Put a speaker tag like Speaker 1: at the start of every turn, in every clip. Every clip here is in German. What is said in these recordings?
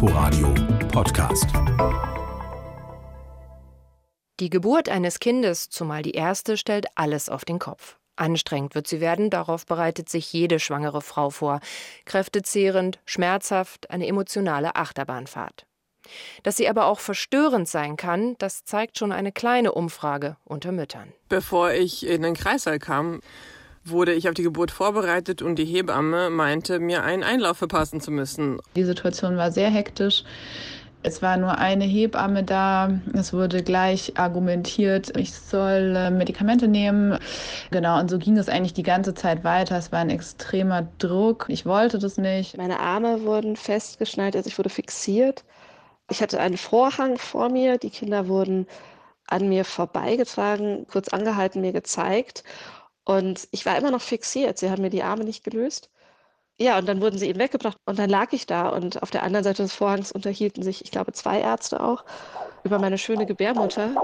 Speaker 1: Inforadio Podcast.
Speaker 2: Die Geburt eines Kindes, zumal die erste, stellt alles auf den Kopf. Anstrengend wird sie werden, darauf bereitet sich jede schwangere Frau vor. Kräftezehrend, schmerzhaft, eine emotionale Achterbahnfahrt. Dass sie aber auch verstörend sein kann, das zeigt schon eine kleine Umfrage unter Müttern.
Speaker 3: Bevor ich in den Kreißsaal kam, wurde ich auf die Geburt vorbereitet und die Hebamme meinte, mir einen Einlauf verpassen zu müssen.
Speaker 4: Die Situation war sehr hektisch. Es war nur eine Hebamme da. Es wurde gleich argumentiert, ich soll äh, Medikamente nehmen. Genau, und so ging es eigentlich die ganze Zeit weiter. Es war ein extremer Druck. Ich wollte das nicht.
Speaker 5: Meine Arme wurden festgeschnallt, also ich wurde fixiert. Ich hatte einen Vorhang vor mir. Die Kinder wurden an mir vorbeigetragen, kurz angehalten, mir gezeigt. Und ich war immer noch fixiert. Sie haben mir die Arme nicht gelöst. Ja, und dann wurden sie eben weggebracht und dann lag ich da und auf der anderen Seite des Vorhangs unterhielten sich, ich glaube, zwei Ärzte auch über meine schöne Gebärmutter.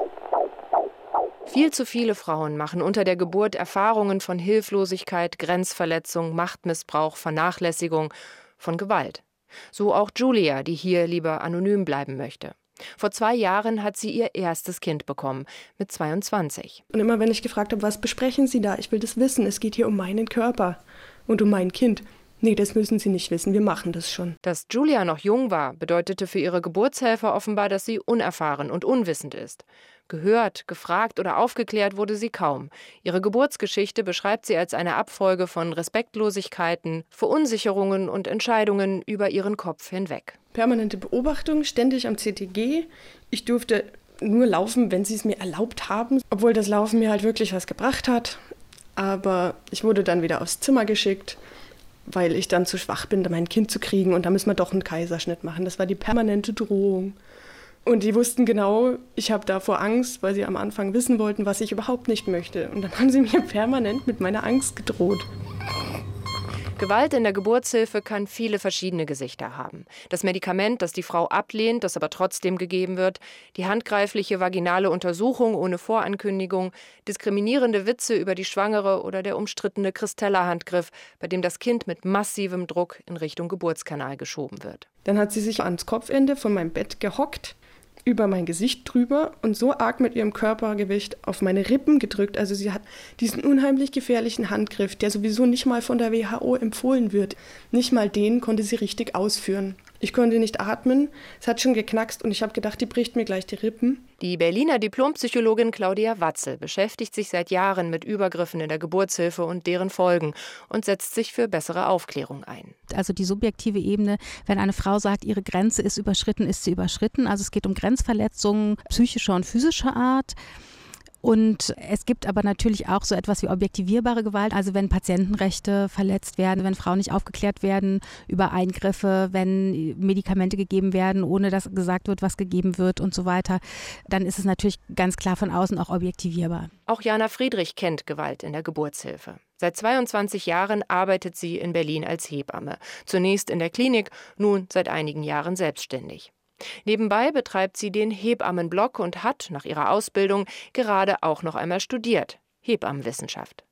Speaker 2: Viel zu viele Frauen machen unter der Geburt Erfahrungen von Hilflosigkeit, Grenzverletzung, Machtmissbrauch, Vernachlässigung, von Gewalt. So auch Julia, die hier lieber anonym bleiben möchte. Vor zwei Jahren hat sie ihr erstes Kind bekommen, mit 22.
Speaker 6: Und immer wenn ich gefragt habe, was besprechen Sie da? Ich will das wissen. Es geht hier um meinen Körper und um mein Kind. Nee, das müssen Sie nicht wissen, wir machen das schon.
Speaker 2: Dass Julia noch jung war, bedeutete für ihre Geburtshelfer offenbar, dass sie unerfahren und unwissend ist. Gehört, gefragt oder aufgeklärt wurde sie kaum. Ihre Geburtsgeschichte beschreibt sie als eine Abfolge von Respektlosigkeiten, Verunsicherungen und Entscheidungen über ihren Kopf hinweg.
Speaker 6: Permanente Beobachtung, ständig am CTG. Ich durfte nur laufen, wenn sie es mir erlaubt haben, obwohl das Laufen mir halt wirklich was gebracht hat. Aber ich wurde dann wieder aufs Zimmer geschickt weil ich dann zu schwach bin, mein Kind zu kriegen und da müssen wir doch einen Kaiserschnitt machen. Das war die permanente Drohung. Und die wussten genau, ich habe davor Angst, weil sie am Anfang wissen wollten, was ich überhaupt nicht möchte. Und dann haben sie mir permanent mit meiner Angst gedroht.
Speaker 2: Gewalt in der Geburtshilfe kann viele verschiedene Gesichter haben. Das Medikament, das die Frau ablehnt, das aber trotzdem gegeben wird, die handgreifliche vaginale Untersuchung ohne Vorankündigung, diskriminierende Witze über die Schwangere oder der umstrittene Christella-Handgriff, bei dem das Kind mit massivem Druck in Richtung Geburtskanal geschoben wird.
Speaker 6: Dann hat sie sich ans Kopfende von meinem Bett gehockt über mein Gesicht drüber und so arg mit ihrem Körpergewicht auf meine Rippen gedrückt. Also sie hat diesen unheimlich gefährlichen Handgriff, der sowieso nicht mal von der WHO empfohlen wird. Nicht mal den konnte sie richtig ausführen. Ich konnte nicht atmen, es hat schon geknackst und ich habe gedacht, die bricht mir gleich die Rippen.
Speaker 2: Die Berliner Diplompsychologin Claudia Watzel beschäftigt sich seit Jahren mit Übergriffen in der Geburtshilfe und deren Folgen und setzt sich für bessere Aufklärung ein.
Speaker 7: Also die subjektive Ebene, wenn eine Frau sagt, ihre Grenze ist überschritten, ist sie überschritten. Also es geht um Grenzverletzungen psychischer und physischer Art. Und es gibt aber natürlich auch so etwas wie objektivierbare Gewalt, also wenn Patientenrechte verletzt werden, wenn Frauen nicht aufgeklärt werden über Eingriffe, wenn Medikamente gegeben werden, ohne dass gesagt wird, was gegeben wird und so weiter, dann ist es natürlich ganz klar von außen auch objektivierbar.
Speaker 2: Auch Jana Friedrich kennt Gewalt in der Geburtshilfe. Seit 22 Jahren arbeitet sie in Berlin als Hebamme. Zunächst in der Klinik, nun seit einigen Jahren selbstständig. Nebenbei betreibt sie den Hebammenblog und hat nach ihrer Ausbildung gerade auch noch einmal studiert Hebammenwissenschaft.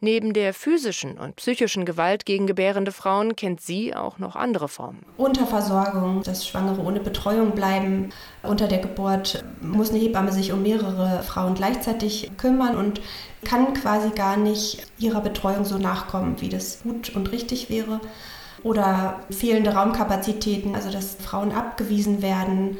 Speaker 2: Neben der physischen und psychischen Gewalt gegen gebärende Frauen kennt sie auch noch andere Formen.
Speaker 8: Unterversorgung, dass Schwangere ohne Betreuung bleiben. Unter der Geburt muss eine Hebamme sich um mehrere Frauen gleichzeitig kümmern und kann quasi gar nicht ihrer Betreuung so nachkommen, wie das gut und richtig wäre oder fehlende Raumkapazitäten, also dass Frauen abgewiesen werden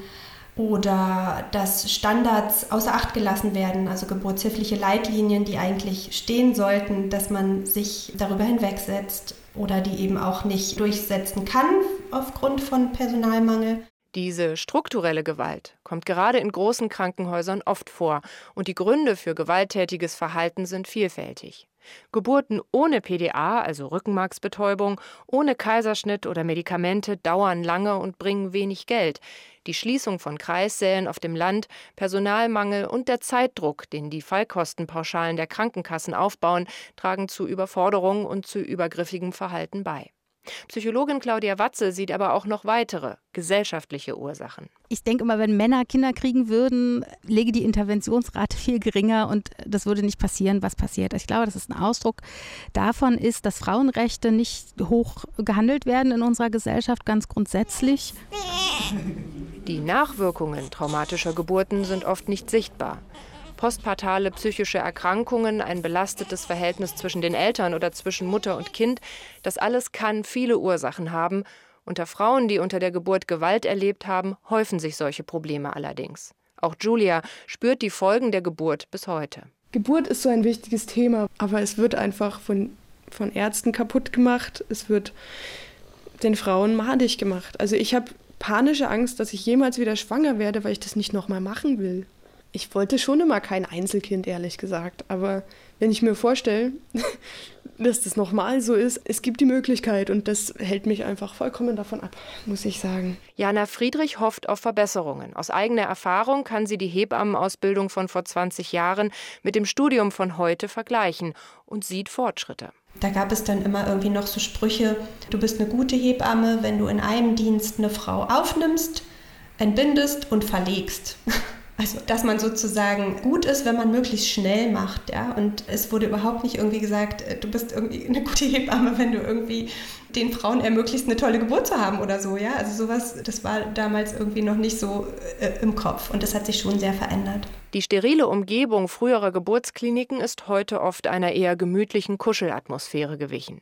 Speaker 8: oder dass Standards außer Acht gelassen werden, also geburtshilfliche Leitlinien, die eigentlich stehen sollten, dass man sich darüber hinwegsetzt oder die eben auch nicht durchsetzen kann aufgrund von Personalmangel.
Speaker 2: Diese strukturelle Gewalt kommt gerade in großen Krankenhäusern oft vor und die Gründe für gewalttätiges Verhalten sind vielfältig. Geburten ohne PDA, also Rückenmarksbetäubung, ohne Kaiserschnitt oder Medikamente dauern lange und bringen wenig Geld. Die Schließung von Kreissälen auf dem Land, Personalmangel und der Zeitdruck, den die Fallkostenpauschalen der Krankenkassen aufbauen, tragen zu Überforderung und zu übergriffigem Verhalten bei. Psychologin Claudia Watze sieht aber auch noch weitere gesellschaftliche Ursachen.
Speaker 7: Ich denke immer, wenn Männer Kinder kriegen würden, läge die Interventionsrate viel geringer und das würde nicht passieren, was passiert. Ich glaube, dass es ein Ausdruck davon ist, dass Frauenrechte nicht hoch gehandelt werden in unserer Gesellschaft, ganz grundsätzlich.
Speaker 2: Die Nachwirkungen traumatischer Geburten sind oft nicht sichtbar postpartale psychische Erkrankungen, ein belastetes Verhältnis zwischen den Eltern oder zwischen Mutter und Kind, das alles kann viele Ursachen haben. Unter Frauen, die unter der Geburt Gewalt erlebt haben, häufen sich solche Probleme allerdings. Auch Julia spürt die Folgen der Geburt bis heute.
Speaker 6: Geburt ist so ein wichtiges Thema, aber es wird einfach von, von Ärzten kaputt gemacht. Es wird den Frauen madig gemacht. Also ich habe panische Angst, dass ich jemals wieder schwanger werde, weil ich das nicht nochmal machen will ich wollte schon immer kein Einzelkind, ehrlich gesagt. Aber wenn ich mir vorstelle, dass das nochmal so ist, es gibt die Möglichkeit und das hält mich einfach vollkommen davon ab, muss ich sagen.
Speaker 2: Jana Friedrich hofft auf Verbesserungen. Aus eigener Erfahrung kann sie die Hebammenausbildung von vor 20 Jahren mit dem Studium von heute vergleichen und sieht Fortschritte.
Speaker 8: Da gab es dann immer irgendwie noch so Sprüche, du bist eine gute Hebamme, wenn du in einem Dienst eine Frau aufnimmst, entbindest und verlegst. Also, dass man sozusagen gut ist, wenn man möglichst schnell macht, ja. Und es wurde überhaupt nicht irgendwie gesagt, äh, du bist irgendwie eine gute Hebamme, wenn du irgendwie den Frauen ermöglicht, eine tolle Geburt zu haben oder so, ja. Also sowas, das war damals irgendwie noch nicht so äh, im Kopf und das hat sich schon sehr verändert.
Speaker 2: Die sterile Umgebung früherer Geburtskliniken ist heute oft einer eher gemütlichen Kuschelatmosphäre gewichen.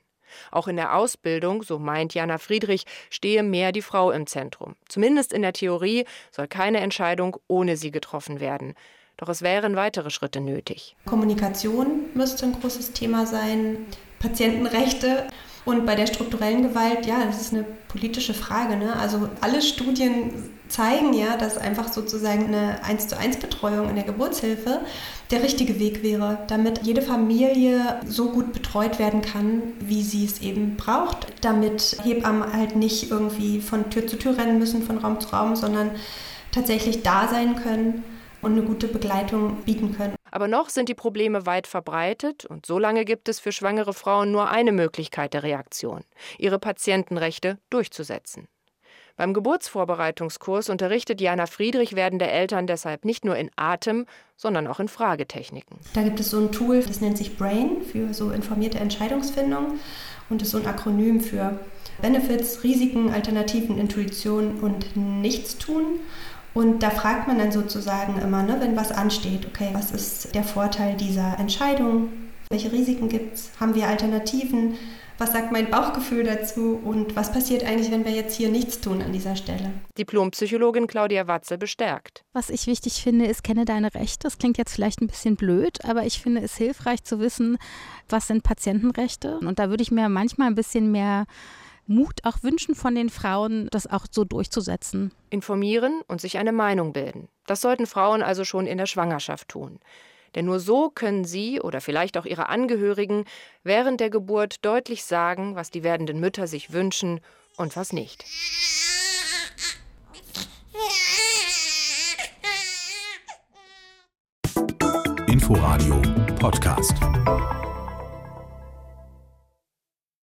Speaker 2: Auch in der Ausbildung, so meint Jana Friedrich, stehe mehr die Frau im Zentrum. Zumindest in der Theorie soll keine Entscheidung ohne sie getroffen werden. Doch es wären weitere Schritte nötig.
Speaker 8: Kommunikation müsste ein großes Thema sein, Patientenrechte. Und bei der strukturellen Gewalt, ja, das ist eine politische Frage. Ne? Also alle Studien zeigen ja, dass einfach sozusagen eine 1 zu 1 Betreuung in der Geburtshilfe der richtige Weg wäre, damit jede Familie so gut betreut werden kann, wie sie es eben braucht, damit Hebammen halt nicht irgendwie von Tür zu Tür rennen müssen, von Raum zu Raum, sondern tatsächlich da sein können und eine gute Begleitung bieten können.
Speaker 2: Aber noch sind die Probleme weit verbreitet und solange gibt es für schwangere Frauen nur eine Möglichkeit der Reaktion, ihre Patientenrechte durchzusetzen. Beim Geburtsvorbereitungskurs unterrichtet Jana Friedrich werdende Eltern deshalb nicht nur in Atem, sondern auch in Fragetechniken.
Speaker 8: Da gibt es so ein Tool, das nennt sich BRAIN für so informierte Entscheidungsfindung und ist so ein Akronym für Benefits, Risiken, Alternativen, Intuition und Nichtstun. Und da fragt man dann sozusagen immer, ne, wenn was ansteht, okay, was ist der Vorteil dieser Entscheidung? Welche Risiken gibt es? Haben wir Alternativen? was sagt mein Bauchgefühl dazu und was passiert eigentlich, wenn wir jetzt hier nichts tun an dieser Stelle.
Speaker 2: Diplompsychologin Claudia Watze bestärkt.
Speaker 7: Was ich wichtig finde, ist, kenne deine Rechte. Das klingt jetzt vielleicht ein bisschen blöd, aber ich finde es hilfreich zu wissen, was sind Patientenrechte. Und da würde ich mir manchmal ein bisschen mehr Mut auch wünschen von den Frauen, das auch so durchzusetzen.
Speaker 2: Informieren und sich eine Meinung bilden. Das sollten Frauen also schon in der Schwangerschaft tun. Denn nur so können Sie oder vielleicht auch Ihre Angehörigen während der Geburt deutlich sagen, was die werdenden Mütter sich wünschen und was nicht.
Speaker 1: Inforadio Podcast.